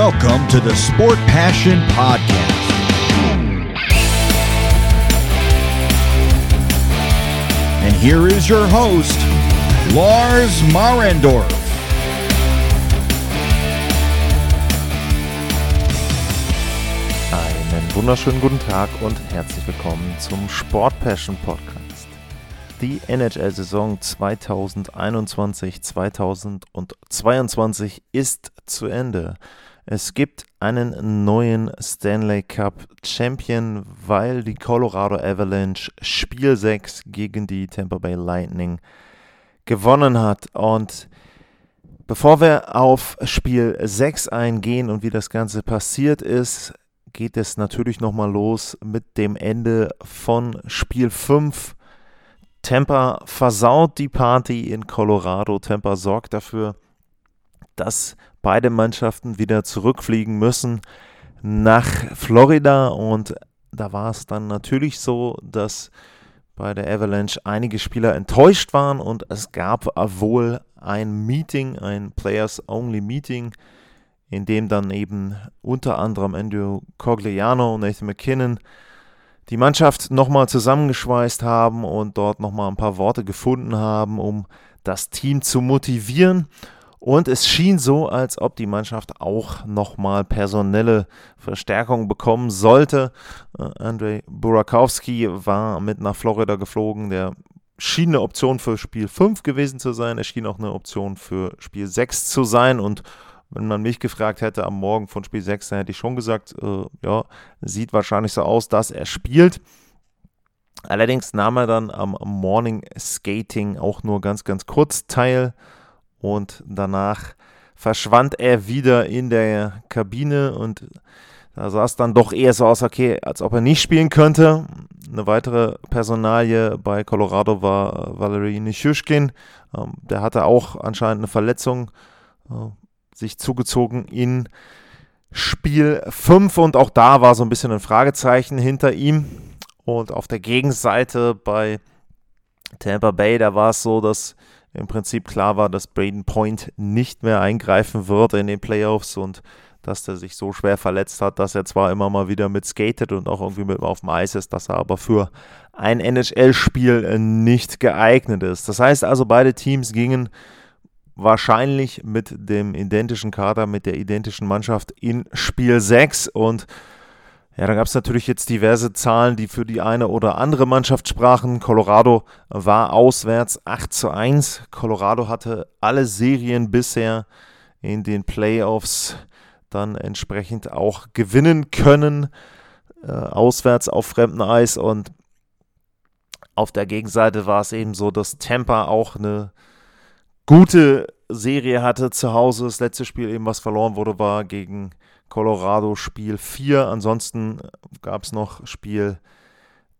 Welcome to the Sport Passion Podcast. And here is your host, Lars Marendorf. Einen wunderschönen guten Tag und herzlich willkommen zum Sport Passion Podcast. Die NHL-Saison 2021-2022 ist zu Ende. Es gibt einen neuen Stanley Cup Champion, weil die Colorado Avalanche Spiel 6 gegen die Tampa Bay Lightning gewonnen hat. Und bevor wir auf Spiel 6 eingehen und wie das Ganze passiert ist, geht es natürlich nochmal los mit dem Ende von Spiel 5. Tampa versaut die Party in Colorado. Tampa sorgt dafür, dass beide Mannschaften wieder zurückfliegen müssen nach Florida. Und da war es dann natürlich so, dass bei der Avalanche einige Spieler enttäuscht waren und es gab wohl ein Meeting, ein Players-Only-Meeting, in dem dann eben unter anderem Andrew Cogliano und Nathan McKinnon die Mannschaft nochmal zusammengeschweißt haben und dort nochmal ein paar Worte gefunden haben, um das Team zu motivieren. Und es schien so, als ob die Mannschaft auch nochmal personelle Verstärkung bekommen sollte. Äh, Andrei Burakowski war mit nach Florida geflogen. Der schien eine Option für Spiel 5 gewesen zu sein. Er schien auch eine Option für Spiel 6 zu sein. Und wenn man mich gefragt hätte am Morgen von Spiel 6, dann hätte ich schon gesagt, äh, ja, sieht wahrscheinlich so aus, dass er spielt. Allerdings nahm er dann am Morning Skating auch nur ganz, ganz kurz teil und danach verschwand er wieder in der Kabine und da sah es dann doch eher so aus, okay, als ob er nicht spielen könnte. Eine weitere Personalie bei Colorado war Valerie Nishushkin. Ähm, der hatte auch anscheinend eine Verletzung äh, sich zugezogen in Spiel 5 und auch da war so ein bisschen ein Fragezeichen hinter ihm. Und auf der Gegenseite bei Tampa Bay, da war es so, dass im Prinzip klar war, dass Braden Point nicht mehr eingreifen wird in den Playoffs und dass der sich so schwer verletzt hat, dass er zwar immer mal wieder mit skatet und auch irgendwie mit auf dem Eis ist, dass er aber für ein NHL-Spiel nicht geeignet ist. Das heißt also, beide Teams gingen wahrscheinlich mit dem identischen Kader, mit der identischen Mannschaft in Spiel 6 und ja, da gab es natürlich jetzt diverse Zahlen, die für die eine oder andere Mannschaft sprachen. Colorado war auswärts 8 zu 1. Colorado hatte alle Serien bisher in den Playoffs dann entsprechend auch gewinnen können. Äh, auswärts auf fremdem Eis und auf der Gegenseite war es eben so, dass Tampa auch eine gute Serie hatte zu Hause. Das letzte Spiel eben, was verloren wurde, war gegen Colorado Spiel 4. Ansonsten gab es noch Spiel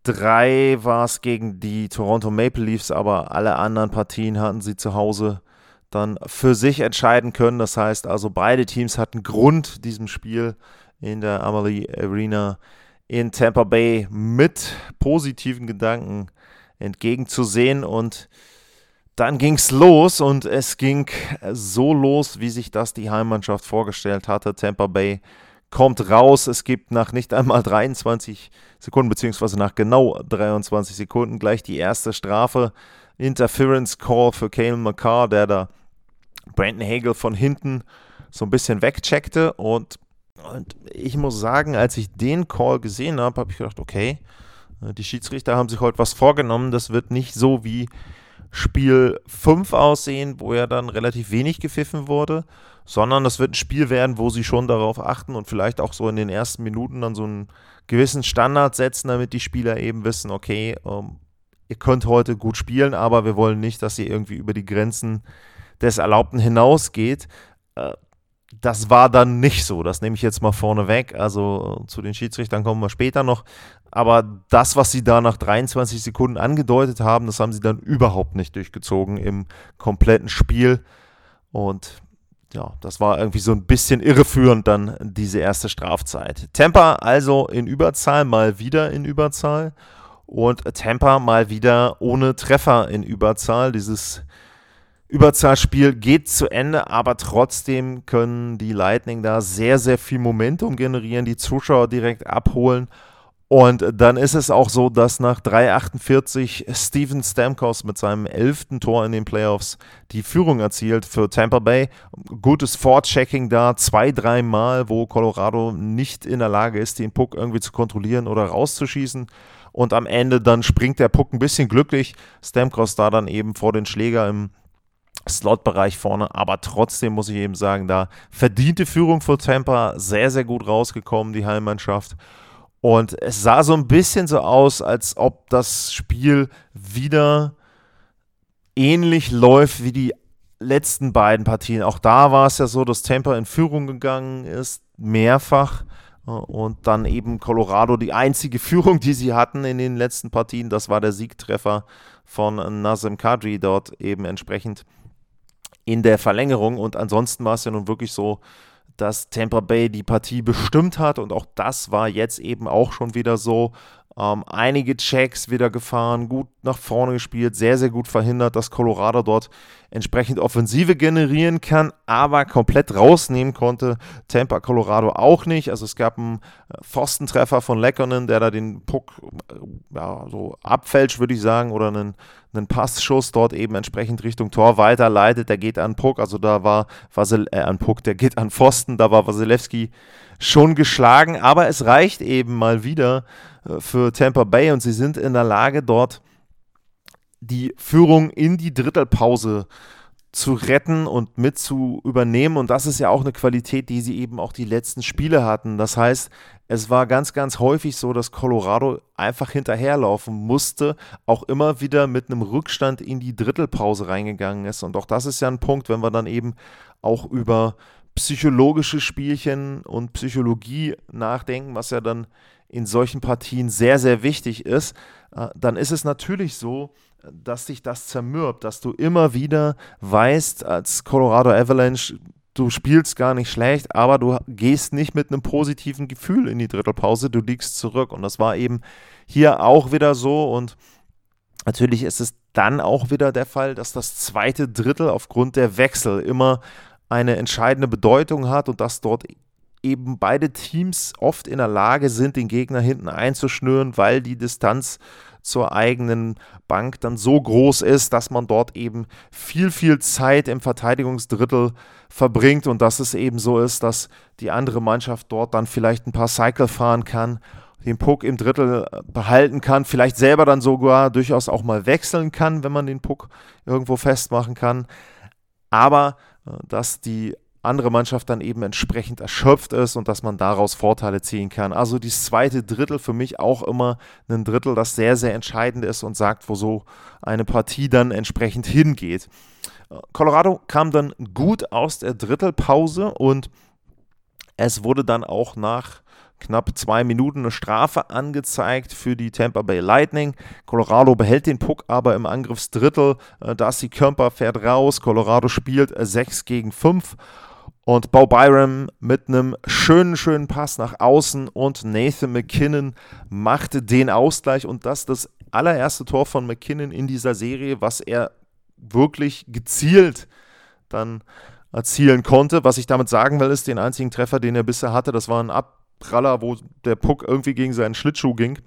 3, war es gegen die Toronto Maple Leafs, aber alle anderen Partien hatten sie zu Hause dann für sich entscheiden können. Das heißt also, beide Teams hatten Grund, diesem Spiel in der Amalie Arena in Tampa Bay mit positiven Gedanken entgegenzusehen und dann ging es los und es ging so los, wie sich das die Heimmannschaft vorgestellt hatte. Tampa Bay kommt raus. Es gibt nach nicht einmal 23 Sekunden, beziehungsweise nach genau 23 Sekunden gleich die erste Strafe. Interference Call für Kalen McCarr, der da Brandon Hagel von hinten so ein bisschen wegcheckte. Und, und ich muss sagen, als ich den Call gesehen habe, habe ich gedacht, okay, die Schiedsrichter haben sich heute was vorgenommen. Das wird nicht so wie Spiel 5 aussehen, wo ja dann relativ wenig gepfiffen wurde, sondern das wird ein Spiel werden, wo sie schon darauf achten und vielleicht auch so in den ersten Minuten dann so einen gewissen Standard setzen, damit die Spieler eben wissen, okay, ähm, ihr könnt heute gut spielen, aber wir wollen nicht, dass ihr irgendwie über die Grenzen des Erlaubten hinausgeht. Äh, das war dann nicht so. Das nehme ich jetzt mal vorne weg. Also zu den Schiedsrichtern kommen wir später noch. Aber das, was sie da nach 23 Sekunden angedeutet haben, das haben sie dann überhaupt nicht durchgezogen im kompletten Spiel. Und ja, das war irgendwie so ein bisschen irreführend dann diese erste Strafzeit. Tampa also in Überzahl, mal wieder in Überzahl. Und Tampa mal wieder ohne Treffer in Überzahl. Dieses Überzahlspiel geht zu Ende, aber trotzdem können die Lightning da sehr, sehr viel Momentum generieren, die Zuschauer direkt abholen. Und dann ist es auch so, dass nach 3,48 Steven Stamkos mit seinem elften Tor in den Playoffs die Führung erzielt für Tampa Bay. Gutes Forechecking da, zwei, dreimal, wo Colorado nicht in der Lage ist, den Puck irgendwie zu kontrollieren oder rauszuschießen. Und am Ende dann springt der Puck ein bisschen glücklich. Stamkos da dann eben vor den Schläger im Slot-Bereich vorne, aber trotzdem muss ich eben sagen, da verdiente Führung für Tampa sehr, sehr gut rausgekommen, die Heimmannschaft. Und es sah so ein bisschen so aus, als ob das Spiel wieder ähnlich läuft wie die letzten beiden Partien. Auch da war es ja so, dass Tampa in Führung gegangen ist, mehrfach. Und dann eben Colorado die einzige Führung, die sie hatten in den letzten Partien, das war der Siegtreffer von Nazem Kadri dort eben entsprechend in der Verlängerung. Und ansonsten war es ja nun wirklich so, dass Tampa Bay die Partie bestimmt hat und auch das war jetzt eben auch schon wieder so. Ähm, einige Checks wieder gefahren, gut nach vorne gespielt, sehr, sehr gut verhindert, dass Colorado dort entsprechend Offensive generieren kann, aber komplett rausnehmen konnte Tampa Colorado auch nicht. Also es gab einen äh, Pfostentreffer von Leckonen, der da den Puck äh, ja, so abfälscht, würde ich sagen, oder einen, einen Passschuss dort eben entsprechend Richtung Tor weiterleitet. Der geht an Puck, also da war Vasil, äh, an Puck, der geht an Pfosten, da war Wasilewski schon geschlagen, aber es reicht eben mal wieder für Tampa Bay und sie sind in der Lage, dort die Führung in die Drittelpause zu retten und mit zu übernehmen. Und das ist ja auch eine Qualität, die sie eben auch die letzten Spiele hatten. Das heißt, es war ganz, ganz häufig so, dass Colorado einfach hinterherlaufen musste, auch immer wieder mit einem Rückstand in die Drittelpause reingegangen ist. Und auch das ist ja ein Punkt, wenn wir dann eben auch über psychologische Spielchen und Psychologie nachdenken, was ja dann in solchen Partien sehr, sehr wichtig ist, äh, dann ist es natürlich so, dass dich das zermürbt, dass du immer wieder weißt, als Colorado Avalanche, du spielst gar nicht schlecht, aber du gehst nicht mit einem positiven Gefühl in die Drittelpause, du liegst zurück. Und das war eben hier auch wieder so. Und natürlich ist es dann auch wieder der Fall, dass das zweite Drittel aufgrund der Wechsel immer eine entscheidende Bedeutung hat und dass dort eben beide Teams oft in der Lage sind, den Gegner hinten einzuschnüren, weil die Distanz zur eigenen Bank dann so groß ist, dass man dort eben viel, viel Zeit im Verteidigungsdrittel verbringt und dass es eben so ist, dass die andere Mannschaft dort dann vielleicht ein paar Cycle fahren kann, den Puck im Drittel äh, behalten kann, vielleicht selber dann sogar durchaus auch mal wechseln kann, wenn man den Puck irgendwo festmachen kann. Aber äh, dass die andere Mannschaft dann eben entsprechend erschöpft ist und dass man daraus Vorteile ziehen kann. Also das zweite Drittel für mich auch immer ein Drittel, das sehr, sehr entscheidend ist und sagt, wo so eine Partie dann entsprechend hingeht. Colorado kam dann gut aus der Drittelpause und es wurde dann auch nach knapp zwei Minuten eine Strafe angezeigt für die Tampa Bay Lightning. Colorado behält den Puck aber im Angriffsdrittel. Äh, Darcy Kemper fährt raus. Colorado spielt 6 gegen 5 und Bo Byram mit einem schönen, schönen Pass nach außen und Nathan McKinnon machte den Ausgleich und das das allererste Tor von McKinnon in dieser Serie, was er wirklich gezielt dann erzielen konnte. Was ich damit sagen will, ist, den einzigen Treffer, den er bisher hatte, das war ein Abpraller, wo der Puck irgendwie gegen seinen Schlittschuh ging.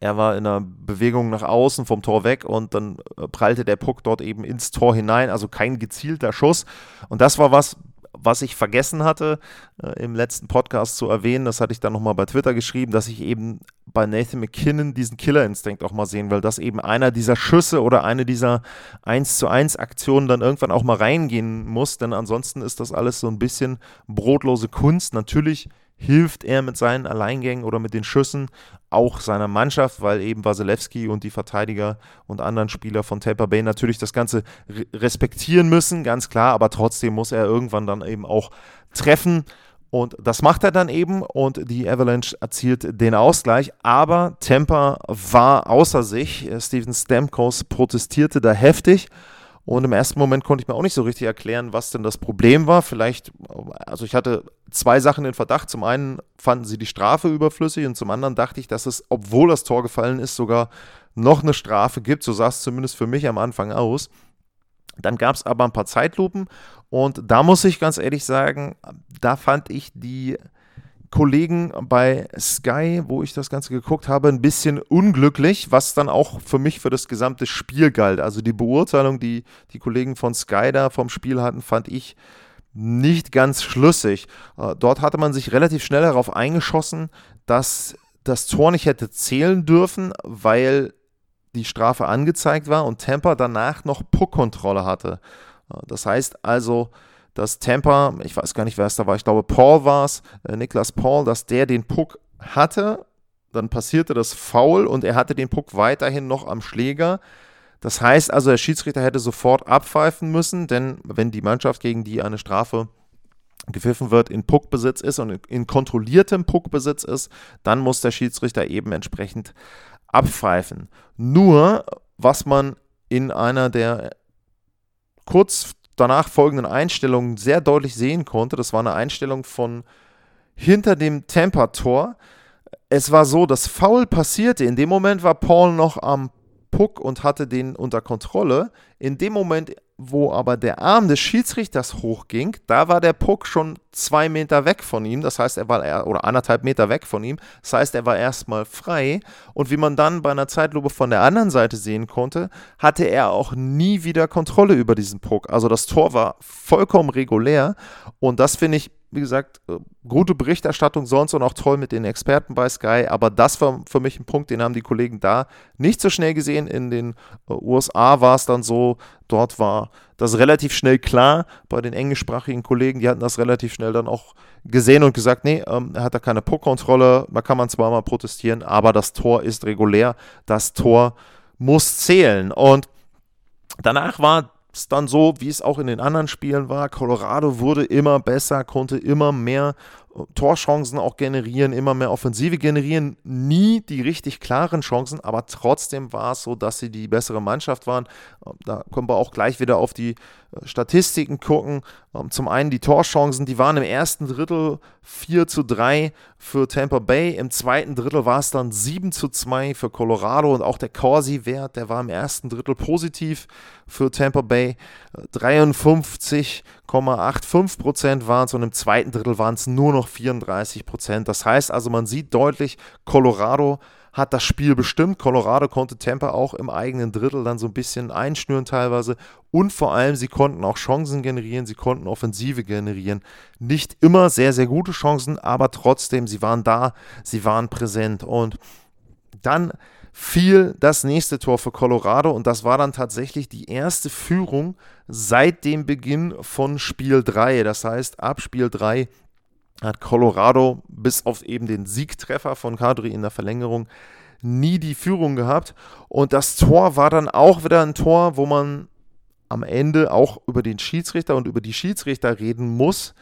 Er war in einer Bewegung nach außen vom Tor weg und dann prallte der Puck dort eben ins Tor hinein, also kein gezielter Schuss. Und das war was, was ich vergessen hatte, äh, im letzten Podcast zu erwähnen, das hatte ich dann nochmal bei Twitter geschrieben, dass ich eben bei Nathan McKinnon diesen Killerinstinkt auch mal sehen will, dass eben einer dieser Schüsse oder eine dieser 1 zu 1 Aktionen dann irgendwann auch mal reingehen muss, denn ansonsten ist das alles so ein bisschen brotlose Kunst. Natürlich hilft er mit seinen Alleingängen oder mit den Schüssen auch seiner Mannschaft, weil eben Wasilewski und die Verteidiger und anderen Spieler von Tampa Bay natürlich das Ganze respektieren müssen, ganz klar, aber trotzdem muss er irgendwann dann eben auch treffen. Und das macht er dann eben und die Avalanche erzielt den Ausgleich. Aber Tampa war außer sich. Steven Stamkos protestierte da heftig und im ersten Moment konnte ich mir auch nicht so richtig erklären, was denn das Problem war. Vielleicht, also ich hatte zwei Sachen in Verdacht. Zum einen fanden sie die Strafe überflüssig und zum anderen dachte ich, dass es, obwohl das Tor gefallen ist, sogar noch eine Strafe gibt. So sah es zumindest für mich am Anfang aus. Dann gab es aber ein paar Zeitlupen und da muss ich ganz ehrlich sagen, da fand ich die Kollegen bei Sky, wo ich das Ganze geguckt habe, ein bisschen unglücklich, was dann auch für mich für das gesamte Spiel galt. Also die Beurteilung, die die Kollegen von Sky da vom Spiel hatten, fand ich nicht ganz schlüssig. Äh, dort hatte man sich relativ schnell darauf eingeschossen, dass das Tor nicht hätte zählen dürfen, weil die Strafe angezeigt war und Tampa danach noch Puck-Kontrolle hatte. Äh, das heißt also, dass Tampa, ich weiß gar nicht, wer es da war, ich glaube Paul war es, äh, Niklas Paul, dass der den Puck hatte, dann passierte das Foul und er hatte den Puck weiterhin noch am Schläger. Das heißt also, der Schiedsrichter hätte sofort abpfeifen müssen, denn wenn die Mannschaft, gegen die eine Strafe gepfiffen wird, in Puckbesitz ist und in kontrolliertem Puckbesitz ist, dann muss der Schiedsrichter eben entsprechend abpfeifen. Nur, was man in einer der kurz danach folgenden Einstellungen sehr deutlich sehen konnte, das war eine Einstellung von hinter dem Temper-Tor. Es war so, dass Foul passierte. In dem Moment war Paul noch am Puck und hatte den unter Kontrolle. In dem Moment, wo aber der Arm des Schiedsrichters hochging, da war der Puck schon zwei Meter weg von ihm. Das heißt, er war oder anderthalb Meter weg von ihm. Das heißt, er war erstmal frei. Und wie man dann bei einer Zeitlupe von der anderen Seite sehen konnte, hatte er auch nie wieder Kontrolle über diesen Puck. Also das Tor war vollkommen regulär. Und das finde ich wie gesagt, äh, gute Berichterstattung sonst und auch toll mit den Experten bei Sky. Aber das war für mich ein Punkt, den haben die Kollegen da nicht so schnell gesehen. In den äh, USA war es dann so, dort war das relativ schnell klar. Bei den englischsprachigen Kollegen, die hatten das relativ schnell dann auch gesehen und gesagt, nee, ähm, er hat da keine Puckkontrolle. Da kann man zwar mal protestieren, aber das Tor ist regulär. Das Tor muss zählen. Und danach war es dann so, wie es auch in den anderen Spielen war. Colorado wurde immer besser, konnte immer mehr Torchancen auch generieren, immer mehr Offensive generieren. Nie die richtig klaren Chancen, aber trotzdem war es so, dass sie die bessere Mannschaft waren. Da können wir auch gleich wieder auf die äh, Statistiken gucken. Ähm, zum einen die Torchancen, die waren im ersten Drittel 4 zu 3 für Tampa Bay. Im zweiten Drittel war es dann 7 zu 2 für Colorado und auch der Corsi-Wert, der war im ersten Drittel positiv für Tampa Bay. 53,85 Prozent waren es und im zweiten Drittel waren es nur noch 34 Prozent. Das heißt also, man sieht deutlich, Colorado hat das Spiel bestimmt. Colorado konnte Tampa auch im eigenen Drittel dann so ein bisschen einschnüren teilweise. Und vor allem, sie konnten auch Chancen generieren, sie konnten Offensive generieren. Nicht immer sehr, sehr gute Chancen, aber trotzdem, sie waren da, sie waren präsent. Und dann fiel das nächste Tor für Colorado und das war dann tatsächlich die erste Führung seit dem Beginn von Spiel 3. Das heißt, ab Spiel 3 hat Colorado bis auf eben den Siegtreffer von Kadri in der Verlängerung nie die Führung gehabt. Und das Tor war dann auch wieder ein Tor, wo man am Ende auch über den Schiedsrichter und über die Schiedsrichter reden muss.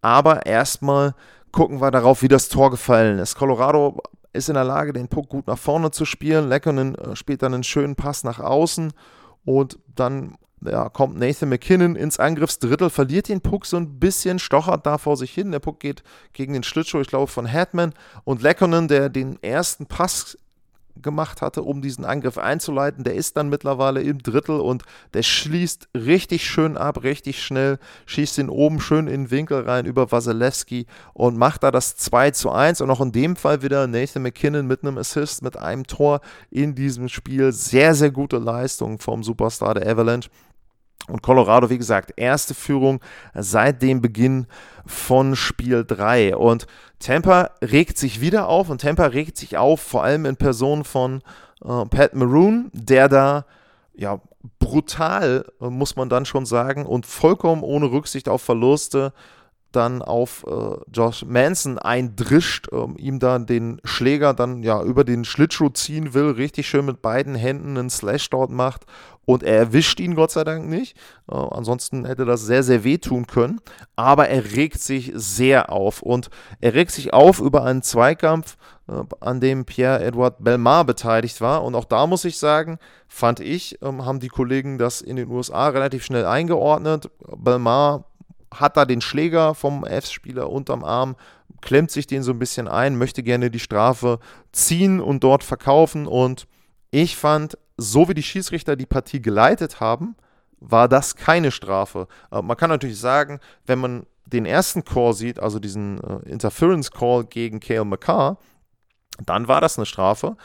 Aber erstmal gucken wir darauf, wie das Tor gefallen ist. Colorado ist in der Lage, den Puck gut nach vorne zu spielen. Leckonen äh, spielt dann einen schönen Pass nach außen und dann ja, kommt Nathan McKinnon ins Angriffsdrittel, verliert den Puck so ein bisschen, stochert da vor sich hin. Der Puck geht gegen den Schlittschuh, ich glaube, von Hetman. Und Leckonen, der den ersten Pass gemacht hatte, um diesen Angriff einzuleiten. Der ist dann mittlerweile im Drittel und der schließt richtig schön ab, richtig schnell, schießt ihn oben schön in den Winkel rein über Wasilewski und macht da das 2 zu 1 und auch in dem Fall wieder Nathan McKinnon mit einem Assist, mit einem Tor in diesem Spiel. Sehr, sehr gute Leistung vom Superstar der Avalanche. Und Colorado, wie gesagt, erste Führung seit dem Beginn von Spiel 3. Und Tampa regt sich wieder auf und Tampa regt sich auf, vor allem in Person von äh, Pat Maroon, der da ja brutal, äh, muss man dann schon sagen, und vollkommen ohne Rücksicht auf Verluste dann auf äh, Josh Manson eindrischt, ähm, ihm dann den Schläger dann ja über den Schlittschuh ziehen will, richtig schön mit beiden Händen einen Slash dort macht und er erwischt ihn Gott sei Dank nicht. Äh, ansonsten hätte das sehr, sehr wehtun können. Aber er regt sich sehr auf und er regt sich auf über einen Zweikampf, äh, an dem Pierre-Edouard Belmar beteiligt war. Und auch da muss ich sagen, fand ich, ähm, haben die Kollegen das in den USA relativ schnell eingeordnet. Belmar hat da den Schläger vom F-Spieler unterm Arm, klemmt sich den so ein bisschen ein, möchte gerne die Strafe ziehen und dort verkaufen. Und ich fand, so wie die Schiedsrichter die Partie geleitet haben, war das keine Strafe. Äh, man kann natürlich sagen, wenn man den ersten Call sieht, also diesen äh, Interference Call gegen Kale McCarr, dann war das eine Strafe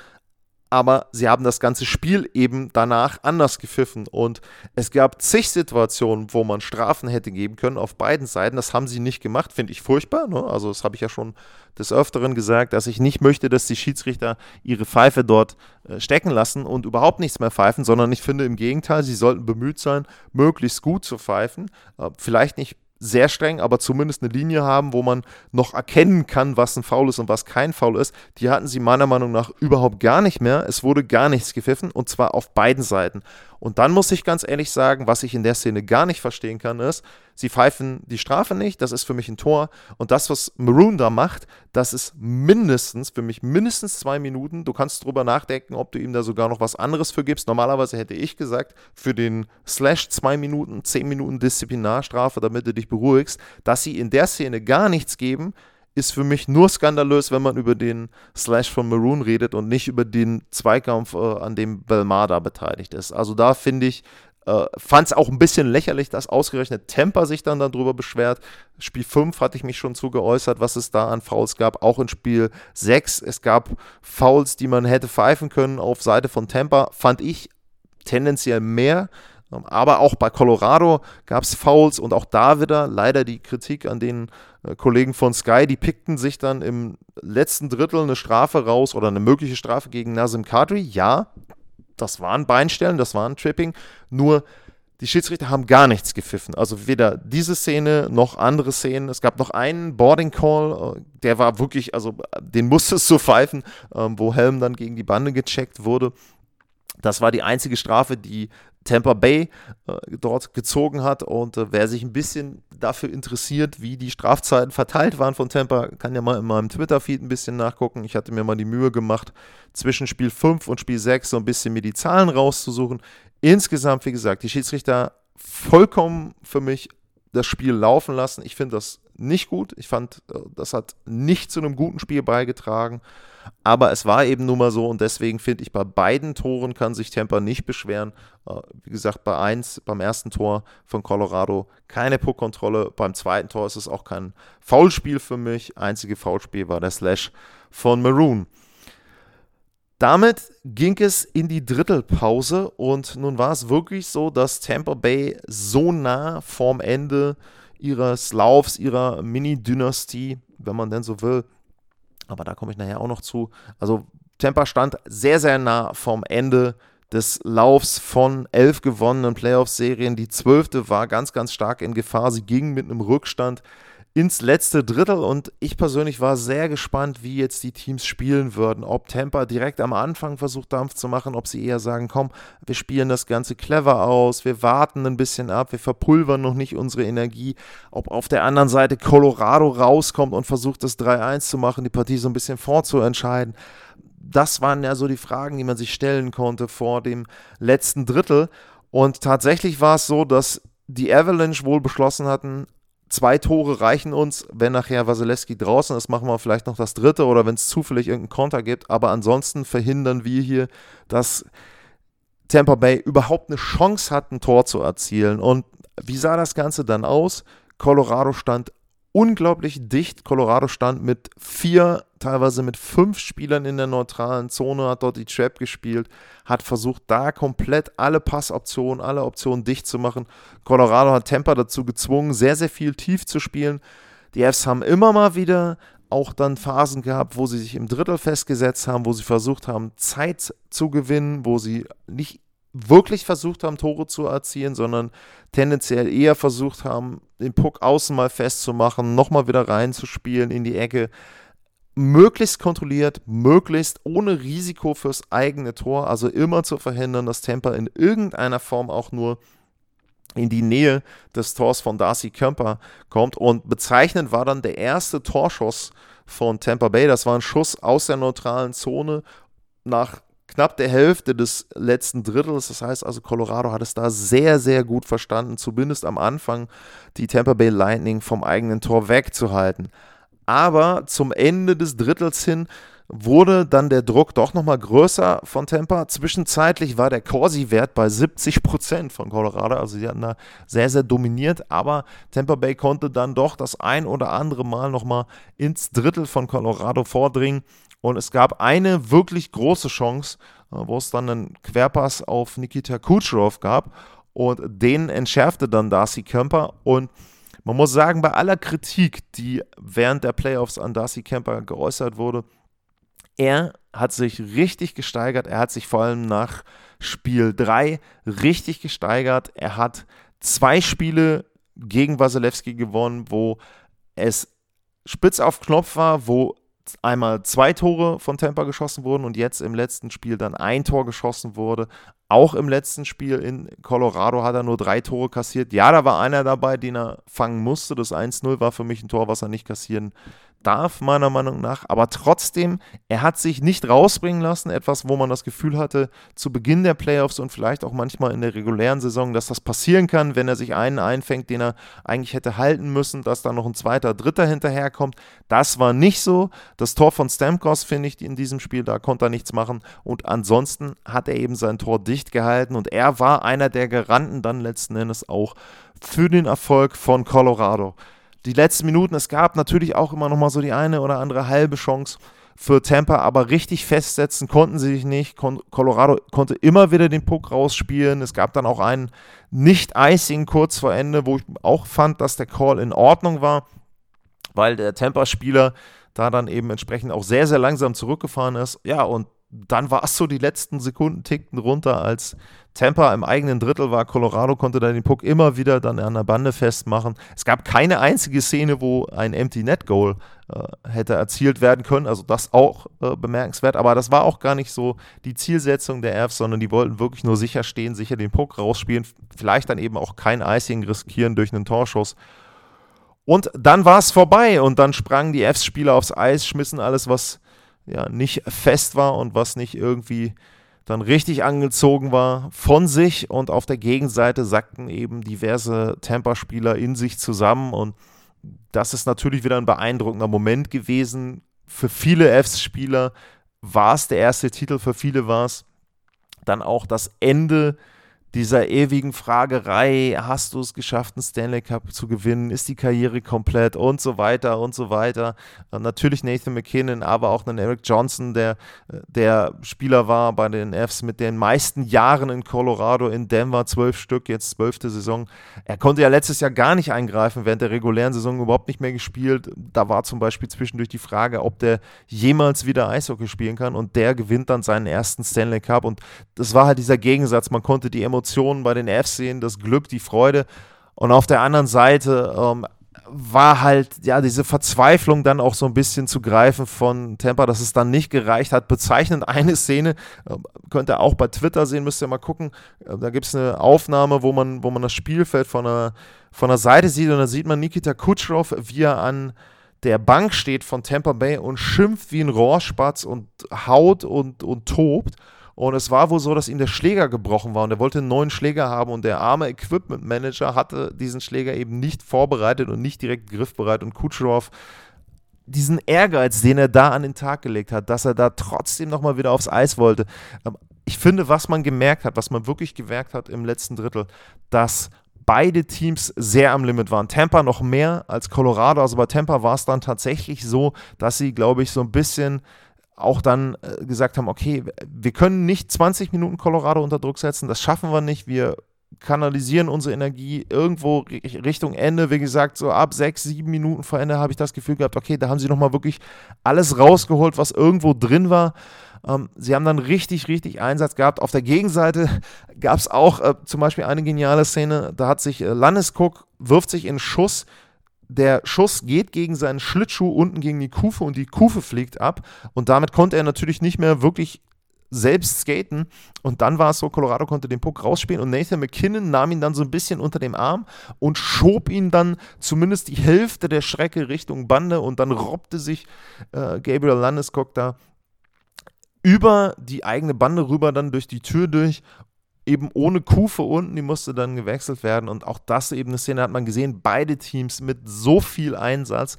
aber sie haben das ganze Spiel eben danach anders gepfiffen. Und es gab zig Situationen, wo man Strafen hätte geben können auf beiden Seiten. Das haben sie nicht gemacht, finde ich furchtbar. Ne? Also das habe ich ja schon des Öfteren gesagt, dass ich nicht möchte, dass die Schiedsrichter ihre Pfeife dort äh, stecken lassen und überhaupt nichts mehr pfeifen, sondern ich finde im Gegenteil, sie sollten bemüht sein, möglichst gut zu pfeifen. Äh, vielleicht nicht sehr streng, aber zumindest eine Linie haben, wo man noch erkennen kann, was ein Foul ist und was kein Foul ist. Die hatten sie meiner Meinung nach überhaupt gar nicht mehr. Es wurde gar nichts gepfiffen und zwar auf beiden Seiten. Und dann muss ich ganz ehrlich sagen, was ich in der Szene gar nicht verstehen kann, ist, sie pfeifen die Strafe nicht, das ist für mich ein Tor. Und das, was Maroon da macht, das ist mindestens, für mich mindestens zwei Minuten. Du kannst drüber nachdenken, ob du ihm da sogar noch was anderes für gibst. Normalerweise hätte ich gesagt, für den Slash zwei Minuten, zehn Minuten Disziplinarstrafe, damit du dich beruhigst. Dass sie in der Szene gar nichts geben, ist für mich nur skandalös, wenn man über den Slash von Maroon redet und nicht über den Zweikampf, äh, an dem Belmada beteiligt ist. Also da finde ich, äh, fand es auch ein bisschen lächerlich, dass ausgerechnet Temper sich dann darüber beschwert. Spiel 5 hatte ich mich schon zu geäußert, was es da an Fouls gab. Auch in Spiel 6. Es gab Fouls, die man hätte pfeifen können auf Seite von Temper. Fand ich tendenziell mehr. Aber auch bei Colorado gab es Fouls und auch da wieder leider die Kritik an den äh, Kollegen von Sky, die pickten sich dann im letzten Drittel eine Strafe raus oder eine mögliche Strafe gegen Nazim Kadri. Ja, das waren Beinstellen, das waren Tripping, nur die Schiedsrichter haben gar nichts gepfiffen. Also weder diese Szene noch andere Szenen. Es gab noch einen Boarding Call, äh, der war wirklich, also den musste es so pfeifen, ähm, wo Helm dann gegen die Bande gecheckt wurde. Das war die einzige Strafe, die Tampa Bay äh, dort gezogen hat. Und äh, wer sich ein bisschen dafür interessiert, wie die Strafzeiten verteilt waren von Tampa, kann ja mal in meinem Twitter-Feed ein bisschen nachgucken. Ich hatte mir mal die Mühe gemacht, zwischen Spiel 5 und Spiel 6 so ein bisschen mir die Zahlen rauszusuchen. Insgesamt, wie gesagt, die Schiedsrichter vollkommen für mich das Spiel laufen lassen. Ich finde das nicht gut. Ich fand, äh, das hat nicht zu einem guten Spiel beigetragen. Aber es war eben nun mal so und deswegen finde ich, bei beiden Toren kann sich Tampa nicht beschweren. Äh, wie gesagt, bei 1, beim ersten Tor von Colorado keine Puckkontrolle. Beim zweiten Tor ist es auch kein Foulspiel für mich. Einzige Foulspiel war der Slash von Maroon. Damit ging es in die Drittelpause und nun war es wirklich so, dass Tampa Bay so nah vorm Ende ihres Laufs, ihrer Mini-Dynastie, wenn man denn so will, aber da komme ich nachher auch noch zu. Also Tampa stand sehr, sehr nah vom Ende des Laufs von elf gewonnenen Playoff-Serien. Die zwölfte war ganz, ganz stark in Gefahr. Sie ging mit einem Rückstand ins letzte Drittel und ich persönlich war sehr gespannt, wie jetzt die Teams spielen würden. Ob Tampa direkt am Anfang versucht Dampf zu machen, ob sie eher sagen, komm, wir spielen das Ganze clever aus, wir warten ein bisschen ab, wir verpulvern noch nicht unsere Energie. Ob auf der anderen Seite Colorado rauskommt und versucht das 3-1 zu machen, die Partie so ein bisschen vorzuentscheiden. Das waren ja so die Fragen, die man sich stellen konnte vor dem letzten Drittel. Und tatsächlich war es so, dass die Avalanche wohl beschlossen hatten, zwei Tore reichen uns. Wenn nachher Wasilewski draußen ist, machen wir vielleicht noch das dritte oder wenn es zufällig irgendeinen Konter gibt. Aber ansonsten verhindern wir hier, dass Tampa Bay überhaupt eine Chance hat, ein Tor zu erzielen. Und wie sah das Ganze dann aus? Colorado stand unglaublich dicht. Colorado stand mit vier, teilweise mit fünf Spielern in der neutralen Zone, hat dort die Trap gespielt, hat versucht, da komplett alle Passoptionen, alle Optionen dicht zu machen. Colorado hat Tampa dazu gezwungen, sehr, sehr viel tief zu spielen. Die Fs haben immer mal wieder auch dann Phasen gehabt, wo sie sich im Drittel festgesetzt haben, wo sie versucht haben, Zeit zu gewinnen, wo sie nicht wirklich versucht haben, Tore zu erzielen, sondern tendenziell eher versucht haben, den Puck außen mal festzumachen, nochmal wieder reinzuspielen in die Ecke. Möglichst kontrolliert, möglichst ohne Risiko fürs eigene Tor, also immer zu verhindern, dass Tampa in irgendeiner Form auch nur in die Nähe des Tors von Darcy Kemper kommt. Und bezeichnend war dann der erste Torschuss von Tampa Bay. Das war ein Schuss aus der neutralen Zone nach knapp der Hälfte des letzten Drittels. Das heißt also, Colorado hat es da sehr, sehr gut verstanden, zumindest am Anfang die Tampa Bay Lightning vom eigenen Tor wegzuhalten. Aber zum Ende des Drittels hin wurde dann der Druck doch nochmal größer von Tampa. Zwischenzeitlich war der Corsi-Wert bei 70 Prozent von Colorado, also sie hatten da sehr, sehr dominiert, aber Tampa Bay konnte dann doch das ein oder andere Mal nochmal ins Drittel von Colorado vordringen und es gab eine wirklich große Chance, äh, wo es dann einen Querpass auf Nikita Kucherov gab und den entschärfte dann Darcy Kemper und man muss sagen, bei aller Kritik, die während der Playoffs an Darcy Kemper geäußert wurde, er hat sich richtig gesteigert. Er hat sich vor allem nach Spiel 3 richtig gesteigert. Er hat zwei Spiele gegen Wasilewski gewonnen, wo es spitz auf Knopf war, wo einmal zwei Tore von Tampa geschossen wurden und jetzt im letzten Spiel dann ein Tor geschossen wurde. Auch im letzten Spiel in Colorado hat er nur drei Tore kassiert. Ja, da war einer dabei, den er fangen musste. Das 1-0 war für mich ein Tor, was er nicht kassieren darf, meiner Meinung nach. Aber trotzdem, er hat sich nicht rausbringen lassen. Etwas, wo man das Gefühl hatte, zu Beginn der Playoffs und vielleicht auch manchmal in der regulären Saison, dass das passieren kann, wenn er sich einen einfängt, den er eigentlich hätte halten müssen, dass da noch ein zweiter, dritter hinterherkommt. Das war nicht so. Das Tor von Stamkos, finde ich, in diesem Spiel, da konnte er nichts machen. Und ansonsten hat er eben sein Tor dicht gehalten und er war einer der Garanten dann letzten Endes auch für den Erfolg von Colorado die letzten Minuten, es gab natürlich auch immer noch mal so die eine oder andere halbe Chance für Tampa, aber richtig festsetzen konnten sie sich nicht. Colorado konnte immer wieder den Puck rausspielen. Es gab dann auch einen Nicht-Icing kurz vor Ende, wo ich auch fand, dass der Call in Ordnung war, weil der Tampa-Spieler da dann eben entsprechend auch sehr, sehr langsam zurückgefahren ist. Ja, und dann war es so, die letzten Sekunden tickten runter, als Tampa im eigenen Drittel war. Colorado konnte dann den Puck immer wieder dann an der Bande festmachen. Es gab keine einzige Szene, wo ein Empty Net Goal äh, hätte erzielt werden können. Also das auch äh, bemerkenswert. Aber das war auch gar nicht so die Zielsetzung der Avs, sondern die wollten wirklich nur sicher stehen, sicher den Puck rausspielen. Vielleicht dann eben auch kein Icing riskieren durch einen Torschuss. Und dann war es vorbei und dann sprangen die Avs-Spieler aufs Eis, schmissen alles, was ja, nicht fest war und was nicht irgendwie dann richtig angezogen war von sich und auf der Gegenseite sackten eben diverse Tampa-Spieler in sich zusammen und das ist natürlich wieder ein beeindruckender Moment gewesen. Für viele Fs-Spieler war es der erste Titel, für viele war es dann auch das Ende dieser ewigen Fragerei, hast du es geschafft, einen Stanley Cup zu gewinnen, ist die Karriere komplett und so weiter und so weiter. Und natürlich Nathan McKinnon, aber auch einen Eric Johnson, der der Spieler war bei den Fs mit den meisten Jahren in Colorado, in Denver, zwölf Stück, jetzt zwölfte Saison. Er konnte ja letztes Jahr gar nicht eingreifen, während der regulären Saison überhaupt nicht mehr gespielt. Da war zum Beispiel zwischendurch die Frage, ob der jemals wieder Eishockey spielen kann und der gewinnt dann seinen ersten Stanley Cup und das war halt dieser Gegensatz, man konnte die Emotionen Emotionen bei den Fs sehen, das Glück, die Freude. Und auf der anderen Seite ähm, war halt ja diese Verzweiflung dann auch so ein bisschen zu greifen von Tampa, dass es dann nicht gereicht hat. Bezeichnend eine Szene, äh, könnt ihr auch bei Twitter sehen, müsst ihr mal gucken. Äh, da gibt es eine Aufnahme, wo man, wo man das Spielfeld von der, von der Seite sieht und da sieht man Nikita Kutschrow, wie er an der Bank steht von Tampa Bay und schimpft wie ein Rohrspatz und haut und, und tobt. Und es war wohl so, dass ihm der Schläger gebrochen war und er wollte einen neuen Schläger haben und der arme Equipment Manager hatte diesen Schläger eben nicht vorbereitet und nicht direkt griffbereit und Kutscherow diesen Ehrgeiz, den er da an den Tag gelegt hat, dass er da trotzdem nochmal wieder aufs Eis wollte. Ähm, ich finde, was man gemerkt hat, was man wirklich gemerkt hat im letzten Drittel, dass beide Teams sehr am Limit waren. Tampa noch mehr als Colorado. Also bei Tampa war es dann tatsächlich so, dass sie, glaube ich, so ein bisschen auch dann äh, gesagt haben, okay, wir können nicht 20 Minuten Colorado unter Druck setzen, das schaffen wir nicht, wir kanalisieren unsere Energie irgendwo Richtung Ende. Wie gesagt, so ab sechs, sieben Minuten vor Ende habe ich das Gefühl gehabt, okay, da haben sie nochmal wirklich alles rausgeholt, was irgendwo drin war. Ähm, sie haben dann richtig, richtig Einsatz gehabt. Auf der Gegenseite gab es auch äh, zum Beispiel eine geniale Szene, da hat sich äh, Landeskog, wirft sich in Schuss, der Schuss geht gegen seinen Schlittschuh unten gegen die Kufe und die Kufe fliegt ab. Und damit konnte er natürlich nicht mehr wirklich selbst skaten. Und dann war es so, Colorado konnte den Puck rausspielen und Nathan McKinnon nahm ihn dann so ein bisschen unter dem Arm und schob ihn dann zumindest die Hälfte der Strecke Richtung Bande und dann robbte sich äh, Gabriel Landeskog da über die eigene Bande rüber, dann durch die Tür durch eben ohne Kufe unten, die musste dann gewechselt werden. Und auch das eben eine Szene hat man gesehen, beide Teams mit so viel Einsatz.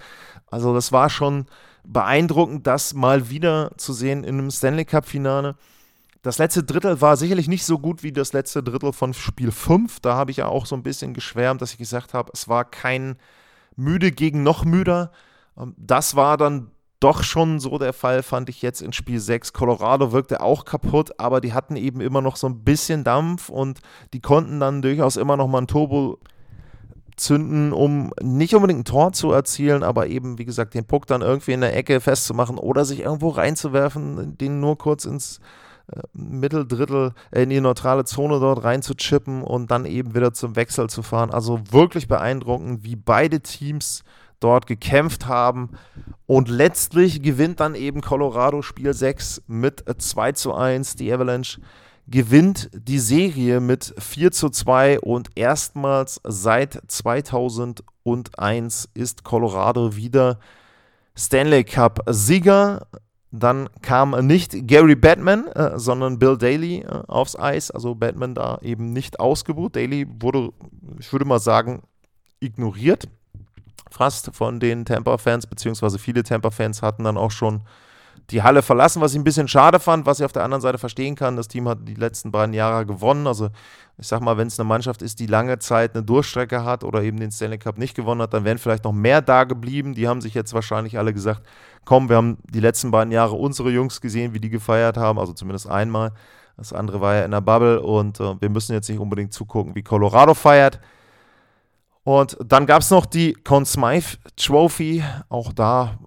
Also das war schon beeindruckend, das mal wieder zu sehen in einem Stanley Cup-Finale. Das letzte Drittel war sicherlich nicht so gut wie das letzte Drittel von Spiel 5. Da habe ich ja auch so ein bisschen geschwärmt, dass ich gesagt habe, es war kein müde gegen noch müder. Ähm, das war dann doch schon so der Fall, fand ich jetzt in Spiel 6. Colorado wirkte auch kaputt, aber die hatten eben immer noch so ein bisschen Dampf und die konnten dann durchaus immer noch mal ein Turbo zünden, um nicht unbedingt ein Tor zu erzielen, aber eben, wie gesagt, den Puck dann irgendwie in der Ecke festzumachen oder sich irgendwo reinzuwerfen, den nur kurz ins äh, Mitteldrittel, äh, in die neutrale Zone dort reinzuchippen und dann eben wieder zum Wechsel zu fahren. Also wirklich beeindruckend, wie beide Teams dort gekämpft haben. Und letztlich gewinnt dann eben Colorado Spiel 6 mit 2 zu 1. Die Avalanche gewinnt die Serie mit 4 zu 2 und erstmals seit 2001 ist Colorado wieder Stanley Cup Sieger. Dann kam nicht Gary Batman, äh, sondern Bill Daly äh, aufs Eis. Also Batman da eben nicht ausgebucht. Daly wurde, ich würde mal sagen, ignoriert fast von den Tampa-Fans, beziehungsweise viele Tampa-Fans hatten dann auch schon die Halle verlassen, was ich ein bisschen schade fand, was ich auf der anderen Seite verstehen kann. Das Team hat die letzten beiden Jahre gewonnen. Also ich sag mal, wenn es eine Mannschaft ist, die lange Zeit eine Durchstrecke hat oder eben den Stanley Cup nicht gewonnen hat, dann wären vielleicht noch mehr da geblieben. Die haben sich jetzt wahrscheinlich alle gesagt, komm, wir haben die letzten beiden Jahre unsere Jungs gesehen, wie die gefeiert haben, also zumindest einmal. Das andere war ja in der Bubble und äh, wir müssen jetzt nicht unbedingt zugucken, wie Colorado feiert. Und dann gab es noch die Conn Smythe Trophy. Auch da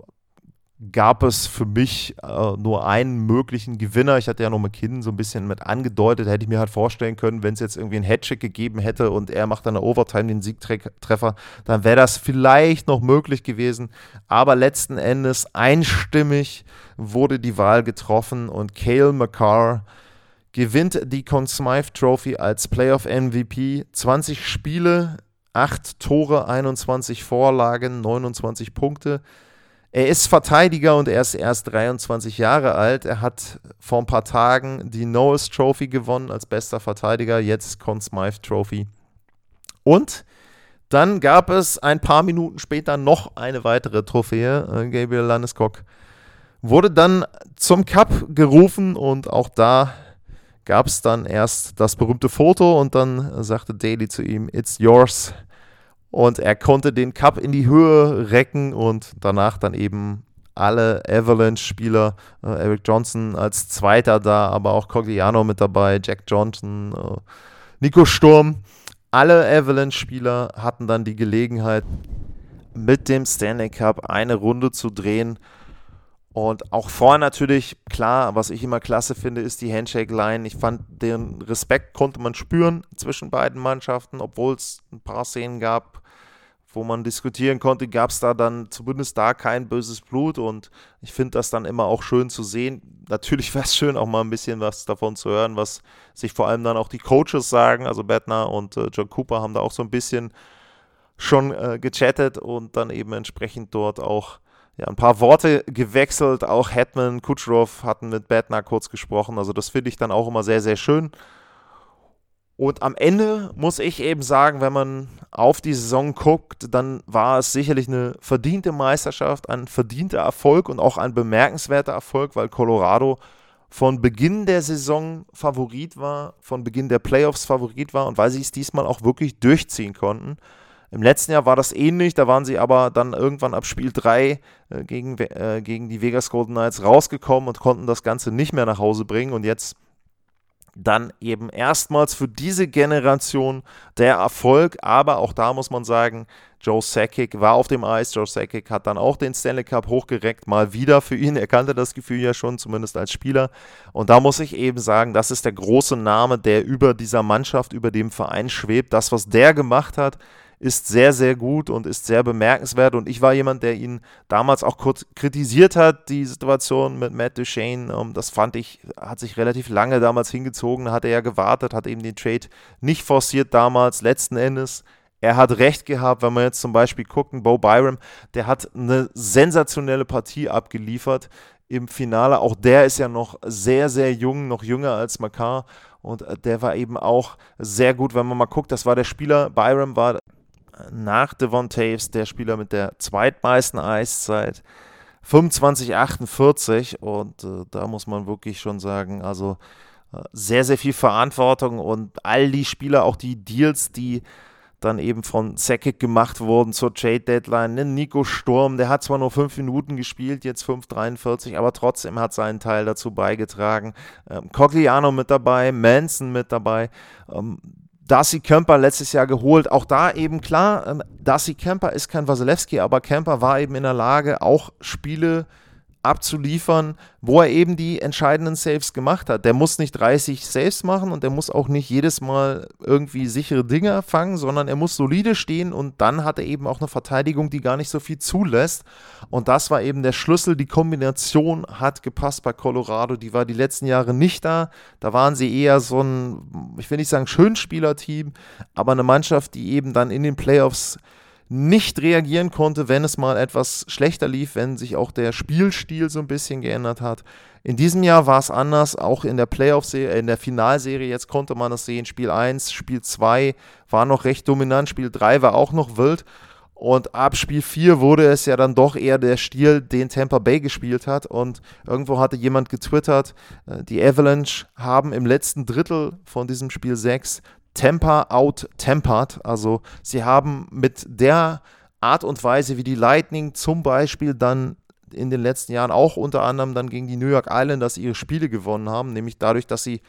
gab es für mich äh, nur einen möglichen Gewinner. Ich hatte ja noch McKinnon so ein bisschen mit angedeutet, hätte ich mir halt vorstellen können, wenn es jetzt irgendwie einen Hattrick gegeben hätte und er macht dann eine Overtime den Siegtreffer, dann wäre das vielleicht noch möglich gewesen. Aber letzten Endes einstimmig wurde die Wahl getroffen und Cale McCarr gewinnt die Conn Smythe Trophy als Playoff MVP. 20 Spiele, 8 Tore, 21 Vorlagen, 29 Punkte. Er ist Verteidiger und er ist erst 23 Jahre alt. Er hat vor ein paar Tagen die Norris Trophy gewonnen als bester Verteidiger, jetzt Conn Smythe Trophy. Und dann gab es ein paar Minuten später noch eine weitere Trophäe. Äh, Gabriel Landeskog wurde dann zum Cup gerufen und auch da gab es dann erst das berühmte Foto und dann sagte Daly zu ihm, It's yours. Und er konnte den Cup in die Höhe recken und danach dann eben alle Avalanche-Spieler, äh, Eric Johnson als Zweiter da, aber auch Cogliano mit dabei, Jack Johnson, äh, Nico Sturm. Alle Avalanche-Spieler hatten dann die Gelegenheit, mit dem Stanley Cup eine Runde zu drehen. Und auch vorher natürlich, klar, was ich immer klasse finde, ist die Handshake-Line. Ich fand, den Respekt konnte man spüren zwischen beiden Mannschaften, obwohl es ein paar Szenen gab, wo man diskutieren konnte, gab es da dann zumindest da kein böses Blut und ich finde das dann immer auch schön zu sehen. Natürlich wäre es schön, auch mal ein bisschen was davon zu hören, was sich vor allem dann auch die Coaches sagen. Also Bettner und äh, John Cooper haben da auch so ein bisschen schon äh, gechattet und dann eben entsprechend dort auch ja, ein paar Worte gewechselt. Auch Hetman, Kutschrow hatten mit Bettner kurz gesprochen. Also das finde ich dann auch immer sehr, sehr schön. Und am Ende muss ich eben sagen, wenn man auf die Saison guckt, dann war es sicherlich eine verdiente Meisterschaft, ein verdienter Erfolg und auch ein bemerkenswerter Erfolg, weil Colorado von Beginn der Saison Favorit war, von Beginn der Playoffs Favorit war und weil sie es diesmal auch wirklich durchziehen konnten. Im letzten Jahr war das ähnlich, da waren sie aber dann irgendwann ab Spiel 3 äh, gegen, äh, gegen die Vegas Golden Knights rausgekommen und konnten das Ganze nicht mehr nach Hause bringen und jetzt dann eben erstmals für diese Generation der Erfolg. Aber auch da muss man sagen, Joe Sakic war auf dem Eis. Joe Sakic hat dann auch den Stanley Cup hochgereckt, mal wieder für ihn. Er kannte das Gefühl ja schon, zumindest als Spieler. Und da muss ich eben sagen, das ist der große Name, der über dieser Mannschaft, über dem Verein schwebt. Das, was der gemacht hat, ist sehr, sehr gut und ist sehr bemerkenswert. Und ich war jemand, der ihn damals auch kurz kritisiert hat, die Situation mit Matt Duchesne. Ähm, das fand ich, hat sich relativ lange damals hingezogen. Hat er ja gewartet, hat eben den Trade nicht forciert damals. Letzten Endes er hat recht gehabt, wenn man jetzt zum Beispiel guckt, Bo Byram, der hat eine sensationelle Partie abgeliefert im Finale. Auch der ist ja noch sehr, sehr jung, noch jünger als Makar. Und äh, der war eben auch sehr gut, wenn man mal guckt. Das war der Spieler, Byram war nach Devon Taves der Spieler mit der zweitmeisten Eiszeit. 25, 48 und äh, da muss man wirklich schon sagen, also äh, sehr, sehr viel Verantwortung und all die Spieler, auch die Deals, die dann eben von Sakic gemacht wurden zur Trade-Deadline. Ne, Nico Sturm, der hat zwar nur fünf Minuten gespielt, jetzt 5,43, aber trotzdem hat seinen Teil dazu beigetragen. Ähm, Cogliano mit dabei, Manson mit dabei. Ähm, Darcy Kemper letztes Jahr geholt. Auch da eben klar, ähm, Darcy Kemper ist kein Wasilewski, aber Kemper war eben in der Lage, auch Spiele äh, abzuliefern, wo er eben die entscheidenden Saves gemacht hat. Der muss nicht 30 Saves machen und der muss auch nicht jedes Mal irgendwie sichere Dinge fangen, sondern er muss solide stehen und dann hat er eben auch eine Verteidigung, die gar nicht so viel zulässt. Und das war eben der Schlüssel. Die Kombination hat gepasst bei Colorado. Die war die letzten Jahre nicht da. Da waren sie eher so ein, ich will nicht sagen Schönspielerteam, aber eine Mannschaft, die eben dann in den Playoffs nicht reagieren konnte, wenn es mal etwas schlechter lief, wenn sich auch der Spielstil so ein bisschen geändert hat. In diesem Jahr war es anders, auch in der Playoff-Serie, in der Finalserie, jetzt konnte man das sehen. Spiel 1, Spiel 2 war noch recht dominant, Spiel 3 war auch noch wild. Und ab Spiel 4 wurde es ja dann doch eher der Stil, den Tampa Bay gespielt hat. Und irgendwo hatte jemand getwittert, äh, die Avalanche haben im letzten Drittel von diesem Spiel 6 Temper out tempered. Also sie haben mit der Art und Weise, wie die Lightning zum Beispiel dann in den letzten Jahren auch unter anderem dann gegen die New York Islanders ihre Spiele gewonnen haben, nämlich dadurch, dass sie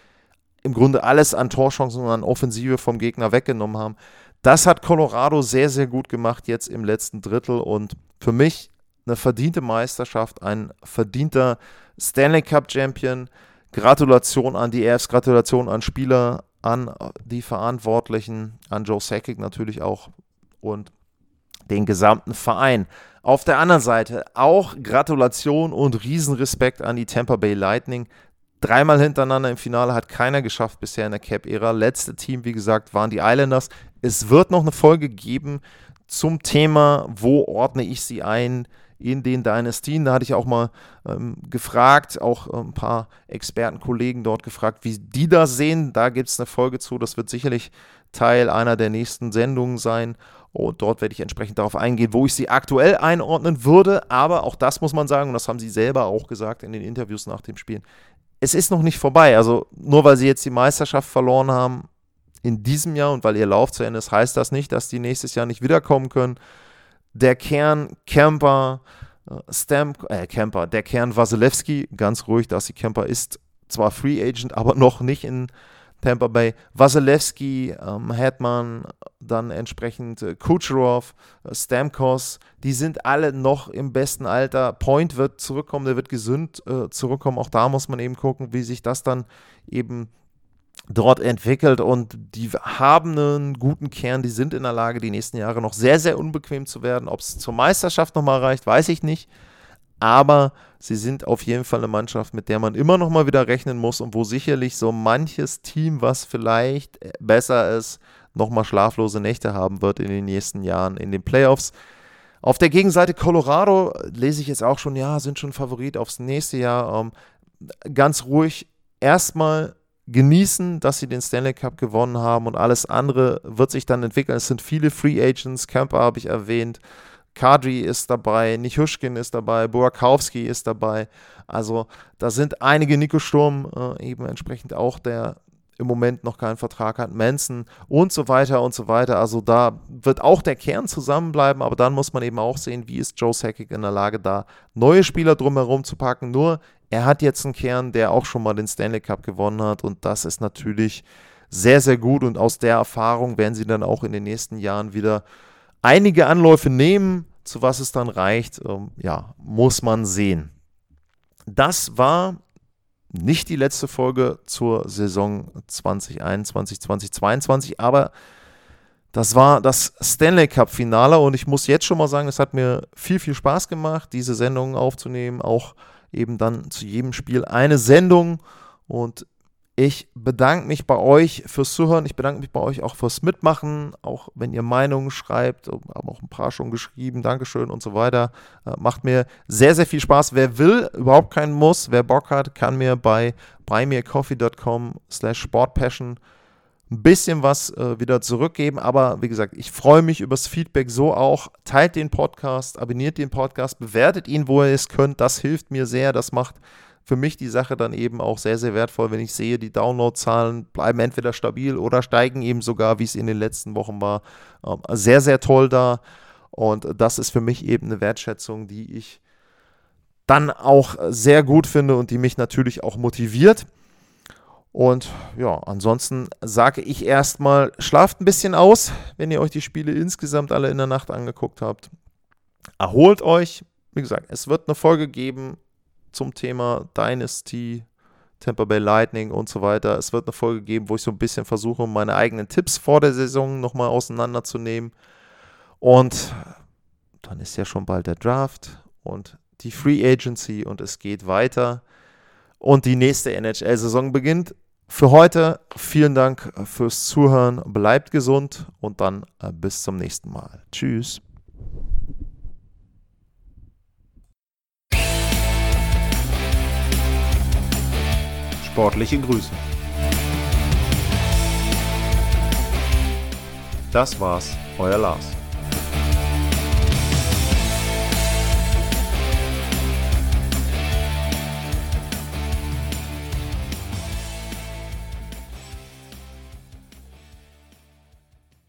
im Grunde alles an Torchancen und an Offensive vom Gegner weggenommen haben. Das hat Colorado sehr, sehr gut gemacht jetzt im letzten Drittel und für mich eine verdiente Meisterschaft, ein verdienter Stanley Cup Champion. Gratulation an die Avs, Gratulation an Spieler, an die Verantwortlichen, an Joe Sakic natürlich auch und den gesamten Verein. Auf der anderen Seite auch Gratulation und Riesenrespekt an die Tampa Bay Lightning. Dreimal hintereinander im Finale hat keiner geschafft bisher in der Cap-Ära. Letzte Team, wie gesagt, waren die Islanders. Es wird noch eine Folge geben zum Thema, wo ordne ich sie ein in den Dynastien. Da hatte ich auch mal ähm, gefragt, auch äh, ein paar Expertenkollegen dort gefragt, wie die das sehen. Da gibt es eine Folge zu. Das wird sicherlich Teil einer der nächsten Sendungen sein. Und dort werde ich entsprechend darauf eingehen, wo ich sie aktuell einordnen würde. Aber auch das muss man sagen, und das haben sie selber auch gesagt in den Interviews nach dem Spiel. Es ist noch nicht vorbei. Also nur weil sie jetzt die Meisterschaft verloren haben in diesem Jahr und weil ihr Lauf zu Ende ist, heißt das nicht, dass die nächstes Jahr nicht wiederkommen können der Kern Camper, äh, Stamp, äh, Camper, der Kern Wasilewski, ganz ruhig, dass die Camper ist zwar Free Agent, aber noch nicht in Tampa Bay. Wasilewski, ähm, Hetman, dann entsprechend äh, Kucherov, äh, Stamkos, die sind alle noch im besten Alter. Point wird zurückkommen, der wird gesund äh, zurückkommen. Auch da muss man eben gucken, wie sich das dann eben dort entwickelt und die haben einen guten Kern, die sind in der Lage, die nächsten Jahre noch sehr, sehr unbequem zu werden. Ob es zur Meisterschaft nochmal reicht, weiß ich nicht. Aber sie sind auf jeden Fall eine Mannschaft, mit der man immer noch mal wieder rechnen muss und wo sicherlich so manches Team, was vielleicht besser ist, nochmal schlaflose Nächte haben wird in den nächsten Jahren in den Playoffs. Auf der Gegenseite Colorado lese ich jetzt auch schon, ja, sind schon Favorit aufs nächste Jahr. Ähm, ganz ruhig erstmal genießen, dass sie den Stanley Cup gewonnen haben und alles andere wird sich dann entwickeln. Es sind viele Free Agents, Camper habe ich erwähnt, Kadri ist dabei, Nichushkin ist dabei, Burakowski ist dabei. Also da sind einige, Nico Sturm äh, eben entsprechend auch, der im Moment noch keinen Vertrag hat, Manson und so weiter und so weiter. Also da wird auch der Kern zusammenbleiben, aber dann muss man eben auch sehen, wie ist Joe Sakic in der Lage, da neue Spieler drumherum zu packen. Nur er hat jetzt einen Kern, der auch schon mal den Stanley Cup gewonnen hat und das ist natürlich sehr, sehr gut und aus der Erfahrung werden sie dann auch in den nächsten Jahren wieder einige Anläufe nehmen. Zu was es dann reicht, ähm, ja, muss man sehen. Das war nicht die letzte Folge zur Saison 2021, 2022, aber das war das Stanley Cup Finale und ich muss jetzt schon mal sagen, es hat mir viel, viel Spaß gemacht, diese Sendung aufzunehmen, auch eben dann zu jedem Spiel eine Sendung. Und ich bedanke mich bei euch fürs Zuhören. Ich bedanke mich bei euch auch fürs Mitmachen, auch wenn ihr Meinungen schreibt, haben auch ein paar schon geschrieben, Dankeschön und so weiter. Äh, macht mir sehr, sehr viel Spaß. Wer will, überhaupt keinen Muss. Wer Bock hat, kann mir bei buymeacoffee.com slash sportpassion ein bisschen was äh, wieder zurückgeben. Aber wie gesagt, ich freue mich über das Feedback so auch. Teilt den Podcast, abonniert den Podcast, bewertet ihn, wo ihr es könnt. Das hilft mir sehr. Das macht für mich die Sache dann eben auch sehr, sehr wertvoll, wenn ich sehe, die Downloadzahlen bleiben entweder stabil oder steigen eben sogar, wie es in den letzten Wochen war. Ähm, sehr, sehr toll da. Und das ist für mich eben eine Wertschätzung, die ich dann auch sehr gut finde und die mich natürlich auch motiviert. Und ja, ansonsten sage ich erstmal, schlaft ein bisschen aus, wenn ihr euch die Spiele insgesamt alle in der Nacht angeguckt habt. Erholt euch. Wie gesagt, es wird eine Folge geben zum Thema Dynasty, Tampa Bay Lightning und so weiter. Es wird eine Folge geben, wo ich so ein bisschen versuche, meine eigenen Tipps vor der Saison nochmal auseinanderzunehmen. Und dann ist ja schon bald der Draft und die Free Agency und es geht weiter. Und die nächste NHL-Saison beginnt. Für heute vielen Dank fürs Zuhören. Bleibt gesund und dann äh, bis zum nächsten Mal. Tschüss. Sportliche Grüße. Das war's, euer Lars.